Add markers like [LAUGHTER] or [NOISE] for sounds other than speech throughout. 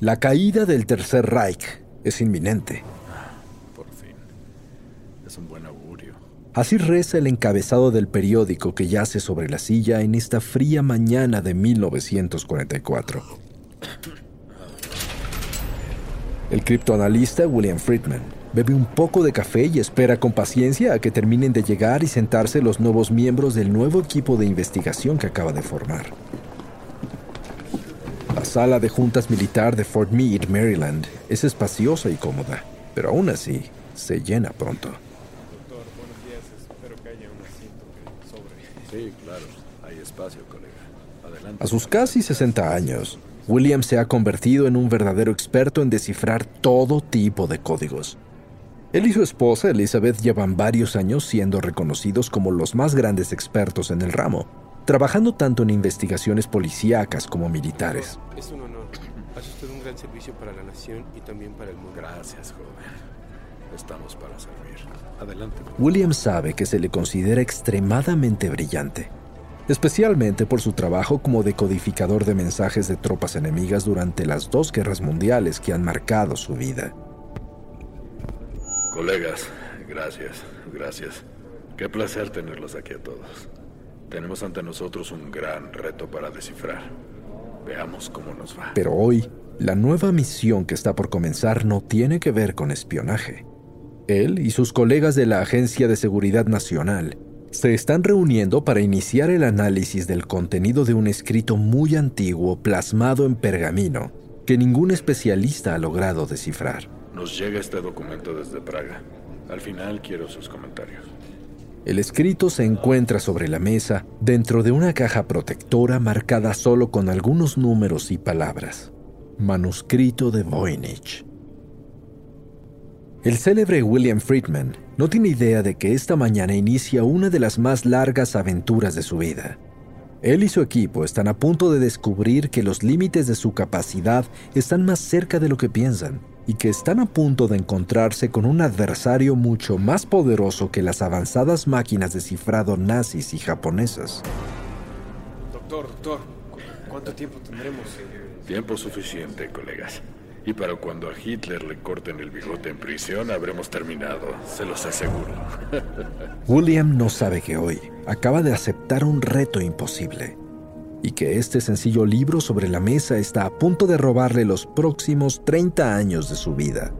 La caída del Tercer Reich es inminente. Por fin. Es un buen augurio. Así reza el encabezado del periódico que yace sobre la silla en esta fría mañana de 1944. El criptoanalista William Friedman bebe un poco de café y espera con paciencia a que terminen de llegar y sentarse los nuevos miembros del nuevo equipo de investigación que acaba de formar. La sala de juntas militar de Fort Meade, Maryland, es espaciosa y cómoda, pero aún así se llena pronto. Sí, claro. Hay espacio, colega. Adelante. A sus casi 60 años, William se ha convertido en un verdadero experto en descifrar todo tipo de códigos. Él y su esposa Elizabeth llevan varios años siendo reconocidos como los más grandes expertos en el ramo, trabajando tanto en investigaciones policíacas como militares. Es un honor. Hace usted un gran servicio para la nación y también para el mundo. Gracias, joven. Estamos para servir. Adelante. William sabe que se le considera extremadamente brillante, especialmente por su trabajo como decodificador de mensajes de tropas enemigas durante las dos guerras mundiales que han marcado su vida. Colegas, gracias, gracias. Qué placer tenerlos aquí a todos. Tenemos ante nosotros un gran reto para descifrar. Veamos cómo nos va. Pero hoy, la nueva misión que está por comenzar no tiene que ver con espionaje. Él y sus colegas de la Agencia de Seguridad Nacional se están reuniendo para iniciar el análisis del contenido de un escrito muy antiguo plasmado en pergamino que ningún especialista ha logrado descifrar. Nos llega este documento desde Praga. Al final quiero sus comentarios. El escrito se encuentra sobre la mesa dentro de una caja protectora marcada solo con algunos números y palabras. Manuscrito de Voynich. El célebre William Friedman no tiene idea de que esta mañana inicia una de las más largas aventuras de su vida. Él y su equipo están a punto de descubrir que los límites de su capacidad están más cerca de lo que piensan y que están a punto de encontrarse con un adversario mucho más poderoso que las avanzadas máquinas de cifrado nazis y japonesas. Doctor, doctor, ¿cu- ¿cuánto tiempo tendremos? Tiempo suficiente, colegas. Y para cuando a Hitler le corten el bigote en prisión, habremos terminado, se los aseguro. [LAUGHS] William no sabe que hoy acaba de aceptar un reto imposible y que este sencillo libro sobre la mesa está a punto de robarle los próximos 30 años de su vida.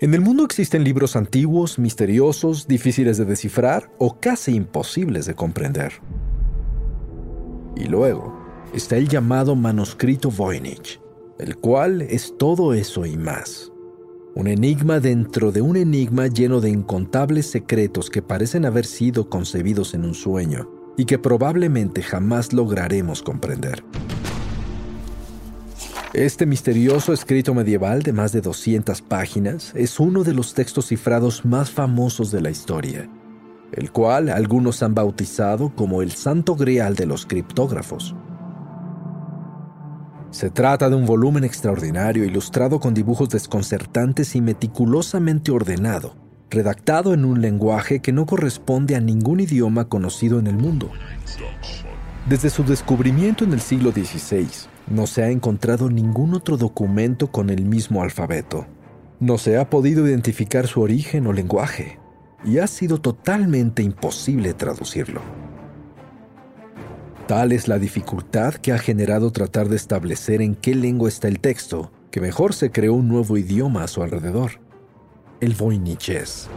En el mundo existen libros antiguos, misteriosos, difíciles de descifrar o casi imposibles de comprender. Y luego está el llamado manuscrito Voynich, el cual es todo eso y más. Un enigma dentro de un enigma lleno de incontables secretos que parecen haber sido concebidos en un sueño y que probablemente jamás lograremos comprender. Este misterioso escrito medieval de más de 200 páginas es uno de los textos cifrados más famosos de la historia, el cual algunos han bautizado como el santo grial de los criptógrafos. Se trata de un volumen extraordinario ilustrado con dibujos desconcertantes y meticulosamente ordenado, redactado en un lenguaje que no corresponde a ningún idioma conocido en el mundo. Desde su descubrimiento en el siglo XVI, no se ha encontrado ningún otro documento con el mismo alfabeto. No se ha podido identificar su origen o lenguaje y ha sido totalmente imposible traducirlo. Tal es la dificultad que ha generado tratar de establecer en qué lengua está el texto, que mejor se creó un nuevo idioma a su alrededor, el voiniches.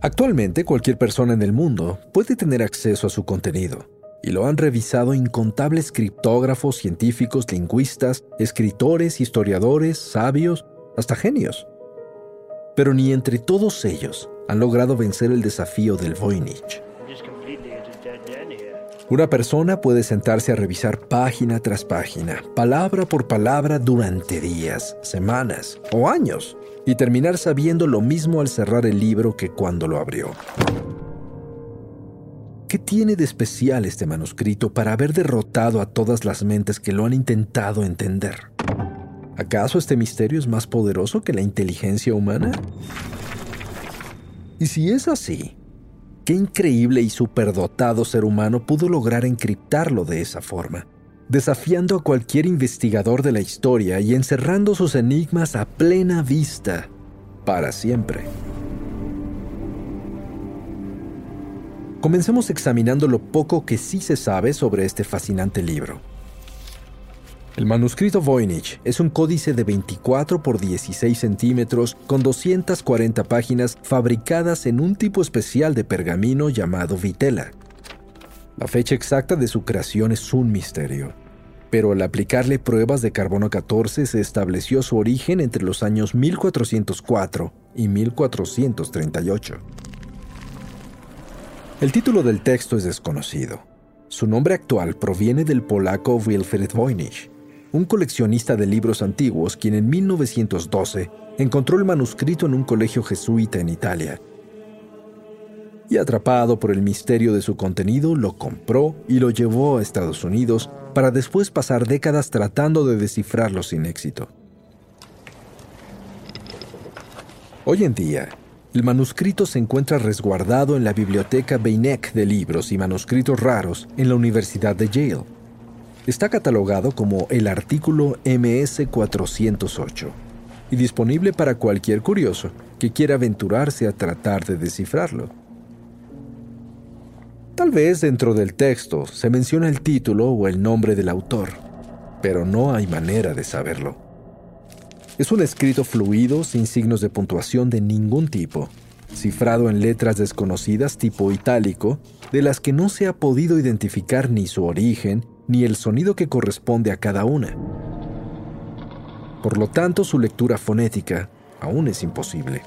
Actualmente cualquier persona en el mundo puede tener acceso a su contenido, y lo han revisado incontables criptógrafos, científicos, lingüistas, escritores, historiadores, sabios, hasta genios. Pero ni entre todos ellos han logrado vencer el desafío del Voynich. Una persona puede sentarse a revisar página tras página, palabra por palabra durante días, semanas o años, y terminar sabiendo lo mismo al cerrar el libro que cuando lo abrió. ¿Qué tiene de especial este manuscrito para haber derrotado a todas las mentes que lo han intentado entender? ¿Acaso este misterio es más poderoso que la inteligencia humana? Y si es así, qué increíble y superdotado ser humano pudo lograr encriptarlo de esa forma, desafiando a cualquier investigador de la historia y encerrando sus enigmas a plena vista para siempre. Comencemos examinando lo poco que sí se sabe sobre este fascinante libro. El manuscrito Voynich es un códice de 24 por 16 centímetros con 240 páginas fabricadas en un tipo especial de pergamino llamado vitela. La fecha exacta de su creación es un misterio, pero al aplicarle pruebas de carbono 14 se estableció su origen entre los años 1404 y 1438. El título del texto es desconocido. Su nombre actual proviene del polaco Wilfrid Voynich, un coleccionista de libros antiguos quien en 1912 encontró el manuscrito en un colegio jesuita en Italia. Y atrapado por el misterio de su contenido, lo compró y lo llevó a Estados Unidos para después pasar décadas tratando de descifrarlo sin éxito. Hoy en día, el manuscrito se encuentra resguardado en la Biblioteca Beinecke de Libros y Manuscritos Raros en la Universidad de Yale Está catalogado como el artículo MS-408 y disponible para cualquier curioso que quiera aventurarse a tratar de descifrarlo. Tal vez dentro del texto se menciona el título o el nombre del autor, pero no hay manera de saberlo. Es un escrito fluido sin signos de puntuación de ningún tipo, cifrado en letras desconocidas tipo itálico, de las que no se ha podido identificar ni su origen ni el sonido que corresponde a cada una. Por lo tanto, su lectura fonética aún es imposible.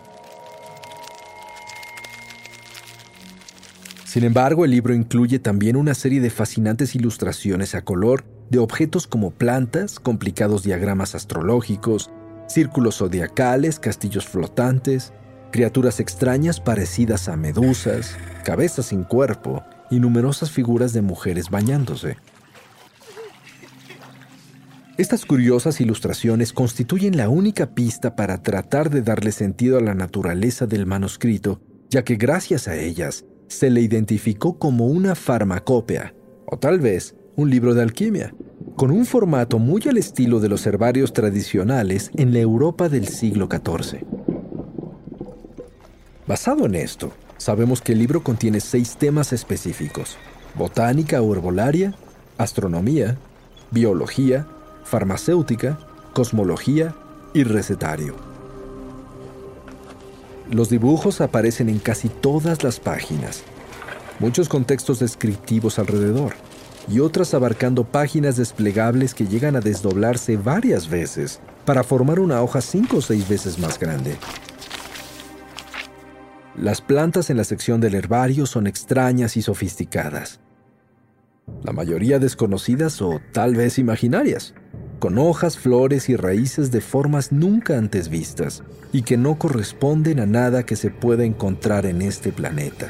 Sin embargo, el libro incluye también una serie de fascinantes ilustraciones a color de objetos como plantas, complicados diagramas astrológicos, círculos zodiacales, castillos flotantes, criaturas extrañas parecidas a medusas, cabezas sin cuerpo y numerosas figuras de mujeres bañándose. Estas curiosas ilustraciones constituyen la única pista para tratar de darle sentido a la naturaleza del manuscrito, ya que gracias a ellas se le identificó como una farmacopea, o tal vez un libro de alquimia, con un formato muy al estilo de los herbarios tradicionales en la Europa del siglo XIV. Basado en esto, sabemos que el libro contiene seis temas específicos, botánica o herbolaria, astronomía, biología, farmacéutica, cosmología y recetario. Los dibujos aparecen en casi todas las páginas, muchos contextos descriptivos alrededor y otras abarcando páginas desplegables que llegan a desdoblarse varias veces para formar una hoja cinco o seis veces más grande. Las plantas en la sección del herbario son extrañas y sofisticadas, la mayoría desconocidas o tal vez imaginarias con hojas, flores y raíces de formas nunca antes vistas y que no corresponden a nada que se pueda encontrar en este planeta.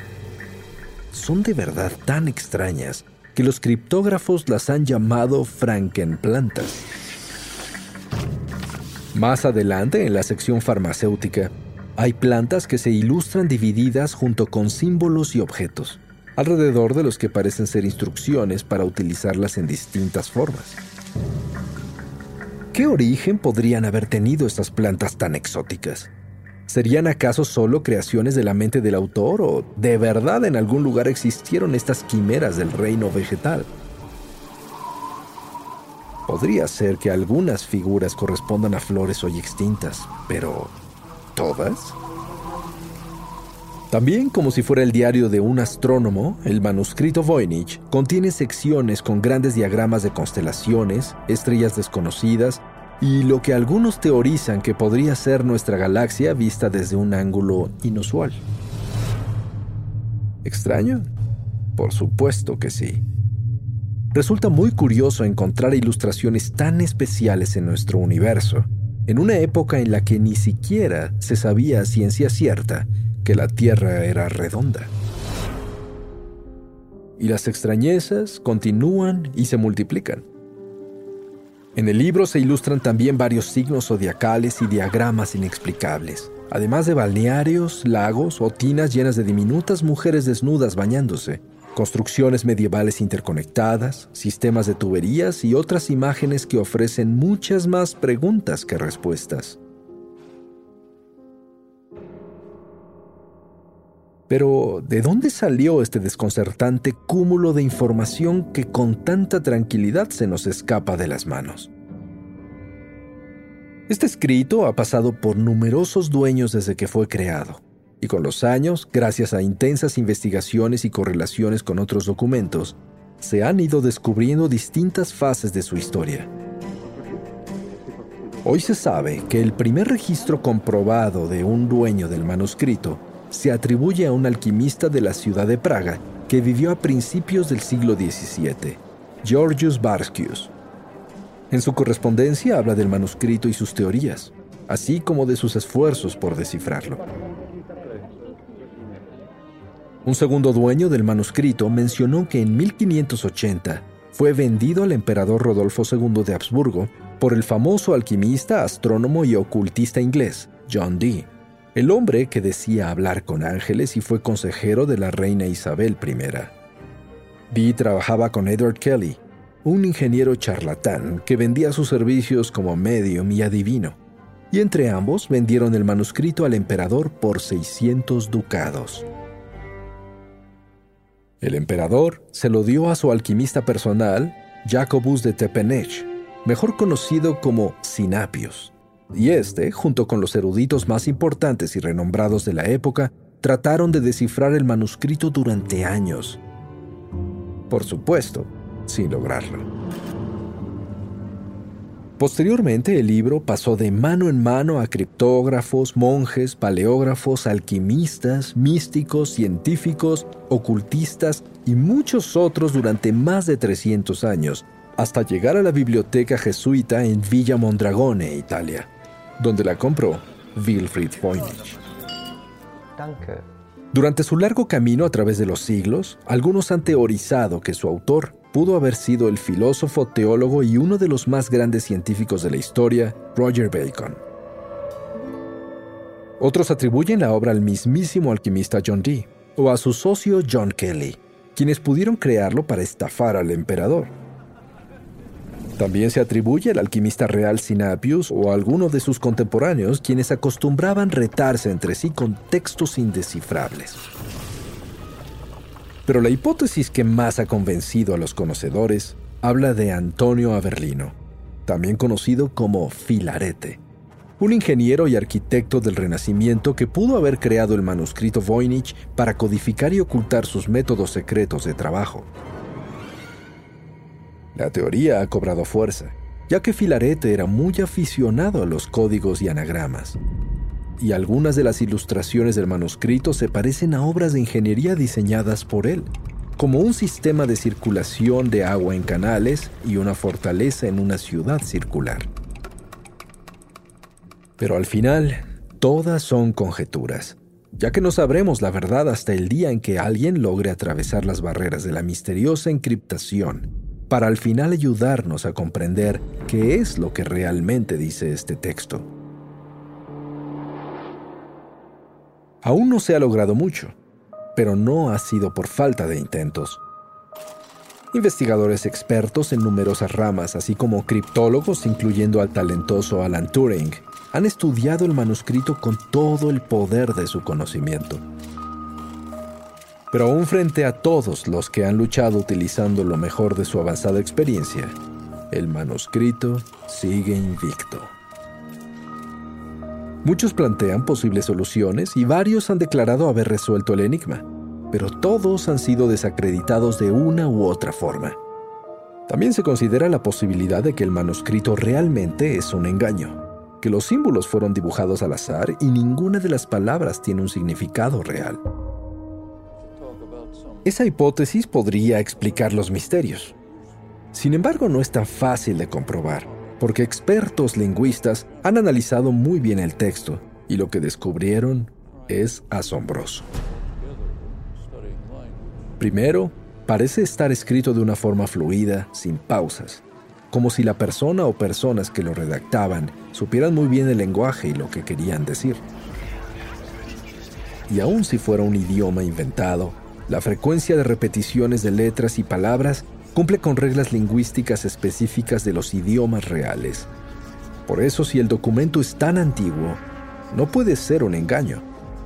Son de verdad tan extrañas que los criptógrafos las han llamado frankenplantas. Más adelante, en la sección farmacéutica, hay plantas que se ilustran divididas junto con símbolos y objetos, alrededor de los que parecen ser instrucciones para utilizarlas en distintas formas. ¿Qué origen podrían haber tenido estas plantas tan exóticas? ¿Serían acaso solo creaciones de la mente del autor o de verdad en algún lugar existieron estas quimeras del reino vegetal? Podría ser que algunas figuras correspondan a flores hoy extintas, pero ¿todas? También, como si fuera el diario de un astrónomo, el manuscrito Voynich contiene secciones con grandes diagramas de constelaciones, estrellas desconocidas y lo que algunos teorizan que podría ser nuestra galaxia vista desde un ángulo inusual. ¿Extraño? Por supuesto que sí. Resulta muy curioso encontrar ilustraciones tan especiales en nuestro universo, en una época en la que ni siquiera se sabía a ciencia cierta que la Tierra era redonda. Y las extrañezas continúan y se multiplican. En el libro se ilustran también varios signos zodiacales y diagramas inexplicables, además de balnearios, lagos o tinas llenas de diminutas mujeres desnudas bañándose, construcciones medievales interconectadas, sistemas de tuberías y otras imágenes que ofrecen muchas más preguntas que respuestas. Pero, ¿de dónde salió este desconcertante cúmulo de información que con tanta tranquilidad se nos escapa de las manos? Este escrito ha pasado por numerosos dueños desde que fue creado, y con los años, gracias a intensas investigaciones y correlaciones con otros documentos, se han ido descubriendo distintas fases de su historia. Hoy se sabe que el primer registro comprobado de un dueño del manuscrito se atribuye a un alquimista de la ciudad de Praga que vivió a principios del siglo XVII, Georgius Barskius. En su correspondencia habla del manuscrito y sus teorías, así como de sus esfuerzos por descifrarlo. Un segundo dueño del manuscrito mencionó que en 1580 fue vendido al emperador Rodolfo II de Habsburgo por el famoso alquimista, astrónomo y ocultista inglés John Dee el hombre que decía hablar con ángeles y fue consejero de la reina Isabel I. Dee trabajaba con Edward Kelly, un ingeniero charlatán que vendía sus servicios como medium y adivino, y entre ambos vendieron el manuscrito al emperador por 600 ducados. El emperador se lo dio a su alquimista personal, Jacobus de Tepenech, mejor conocido como Sinapius y este, junto con los eruditos más importantes y renombrados de la época, trataron de descifrar el manuscrito durante años. Por supuesto, sin lograrlo. Posteriormente el libro pasó de mano en mano a criptógrafos, monjes, paleógrafos, alquimistas, místicos, científicos, ocultistas y muchos otros durante más de 300 años, hasta llegar a la biblioteca jesuita en Villa Mondragone, Italia donde la compró Wilfried Voynich. Durante su largo camino a través de los siglos, algunos han teorizado que su autor pudo haber sido el filósofo, teólogo y uno de los más grandes científicos de la historia, Roger Bacon. Otros atribuyen la obra al mismísimo alquimista John Dee o a su socio John Kelly, quienes pudieron crearlo para estafar al emperador. También se atribuye al alquimista real Sinapius o a alguno de sus contemporáneos quienes acostumbraban retarse entre sí con textos indescifrables. Pero la hipótesis que más ha convencido a los conocedores habla de Antonio Averlino, también conocido como Filarete, un ingeniero y arquitecto del Renacimiento que pudo haber creado el manuscrito Voynich para codificar y ocultar sus métodos secretos de trabajo. La teoría ha cobrado fuerza, ya que Filarete era muy aficionado a los códigos y anagramas. Y algunas de las ilustraciones del manuscrito se parecen a obras de ingeniería diseñadas por él, como un sistema de circulación de agua en canales y una fortaleza en una ciudad circular. Pero al final, todas son conjeturas, ya que no sabremos la verdad hasta el día en que alguien logre atravesar las barreras de la misteriosa encriptación para al final ayudarnos a comprender qué es lo que realmente dice este texto. Aún no se ha logrado mucho, pero no ha sido por falta de intentos. Investigadores expertos en numerosas ramas, así como criptólogos, incluyendo al talentoso Alan Turing, han estudiado el manuscrito con todo el poder de su conocimiento. Pero aún frente a todos los que han luchado utilizando lo mejor de su avanzada experiencia, el manuscrito sigue invicto. Muchos plantean posibles soluciones y varios han declarado haber resuelto el enigma pero todos han sido desacreditados de una u otra forma. También se considera la posibilidad de que el manuscrito realmente es un engaño, que los símbolos fueron dibujados al azar y ninguna de las palabras tiene un significado real. Esa hipótesis podría explicar los misterios. Sin embargo, no es tan fácil de comprobar, porque expertos lingüistas han analizado muy bien el texto y lo que descubrieron es asombroso. Primero, parece estar escrito de una forma fluida, sin pausas, como si la persona o personas que lo redactaban supieran muy bien el lenguaje y lo que querían decir. Y aun si fuera un idioma inventado, la frecuencia de repeticiones de letras y palabras cumple con reglas lingüísticas específicas de los idiomas reales. Por eso si el documento es tan antiguo, no puede ser un engaño,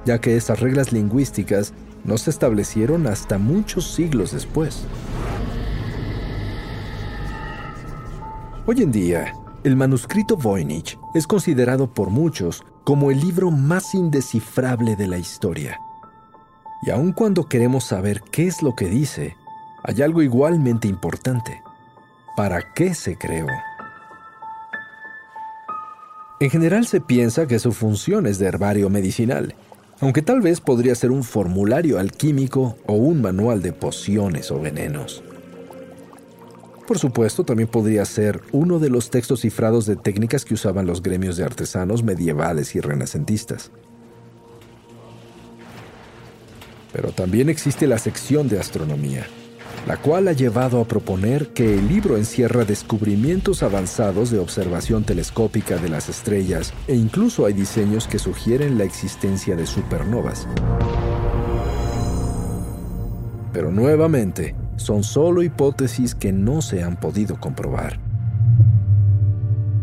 ya que esas reglas lingüísticas no se establecieron hasta muchos siglos después. Hoy en día, el manuscrito Voynich es considerado por muchos como el libro más indescifrable de la historia. Y aun cuando queremos saber qué es lo que dice, hay algo igualmente importante. ¿Para qué se creó? En general se piensa que su función es de herbario medicinal, aunque tal vez podría ser un formulario alquímico o un manual de pociones o venenos. Por supuesto, también podría ser uno de los textos cifrados de técnicas que usaban los gremios de artesanos medievales y renacentistas. Pero también existe la sección de astronomía, la cual ha llevado a proponer que el libro encierra descubrimientos avanzados de observación telescópica de las estrellas e incluso hay diseños que sugieren la existencia de supernovas. Pero nuevamente, son solo hipótesis que no se han podido comprobar.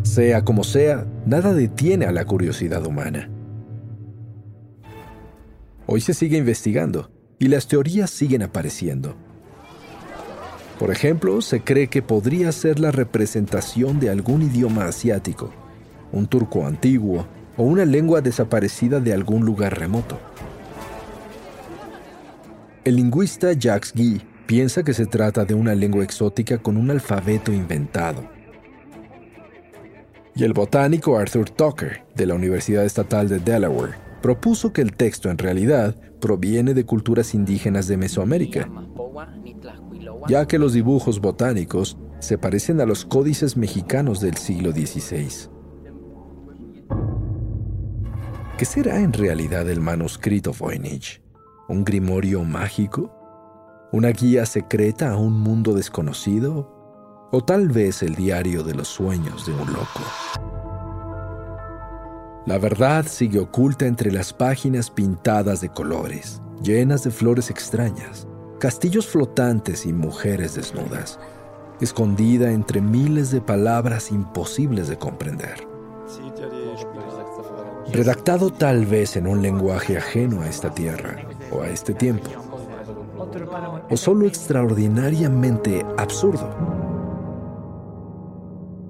Sea como sea, nada detiene a la curiosidad humana. Hoy se sigue investigando y las teorías siguen apareciendo. Por ejemplo, se cree que podría ser la representación de algún idioma asiático, un turco antiguo o una lengua desaparecida de algún lugar remoto. El lingüista Jacques Guy piensa que se trata de una lengua exótica con un alfabeto inventado. Y el botánico Arthur Tucker, de la Universidad Estatal de Delaware, propuso que el texto en realidad proviene de culturas indígenas de Mesoamérica ya que los dibujos botánicos se parecen a los códices mexicanos del siglo XVI. ¿Qué será en realidad el manuscrito Voynich? ¿Un grimorio mágico? ¿Una guía secreta a un mundo desconocido? ¿O tal vez el diario de los sueños de un loco? La verdad sigue oculta entre las páginas pintadas de colores, llenas de flores extrañas, castillos flotantes y mujeres desnudas, escondida entre miles de palabras imposibles de comprender. Redactado tal vez en un lenguaje ajeno a esta tierra o a este tiempo, o solo extraordinariamente absurdo.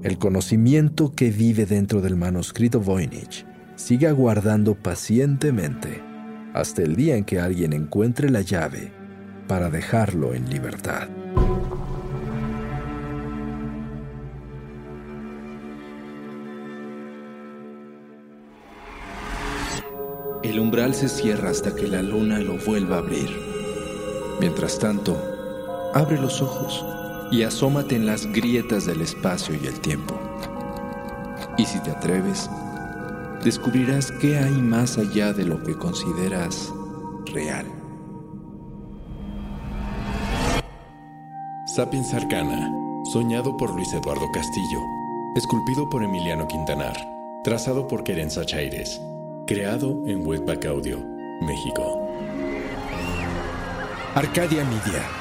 El conocimiento que vive dentro del manuscrito Voynich sigue aguardando pacientemente hasta el día en que alguien encuentre la llave para dejarlo en libertad. El umbral se cierra hasta que la luna lo vuelva a abrir. Mientras tanto, abre los ojos y asómate en las grietas del espacio y el tiempo. Y si te atreves, descubrirás qué hay más allá de lo que consideras real. Sapiens Arcana, soñado por Luis Eduardo Castillo, esculpido por Emiliano Quintanar, trazado por Querenza Chaires, creado en Webback Audio, México. Arcadia Media.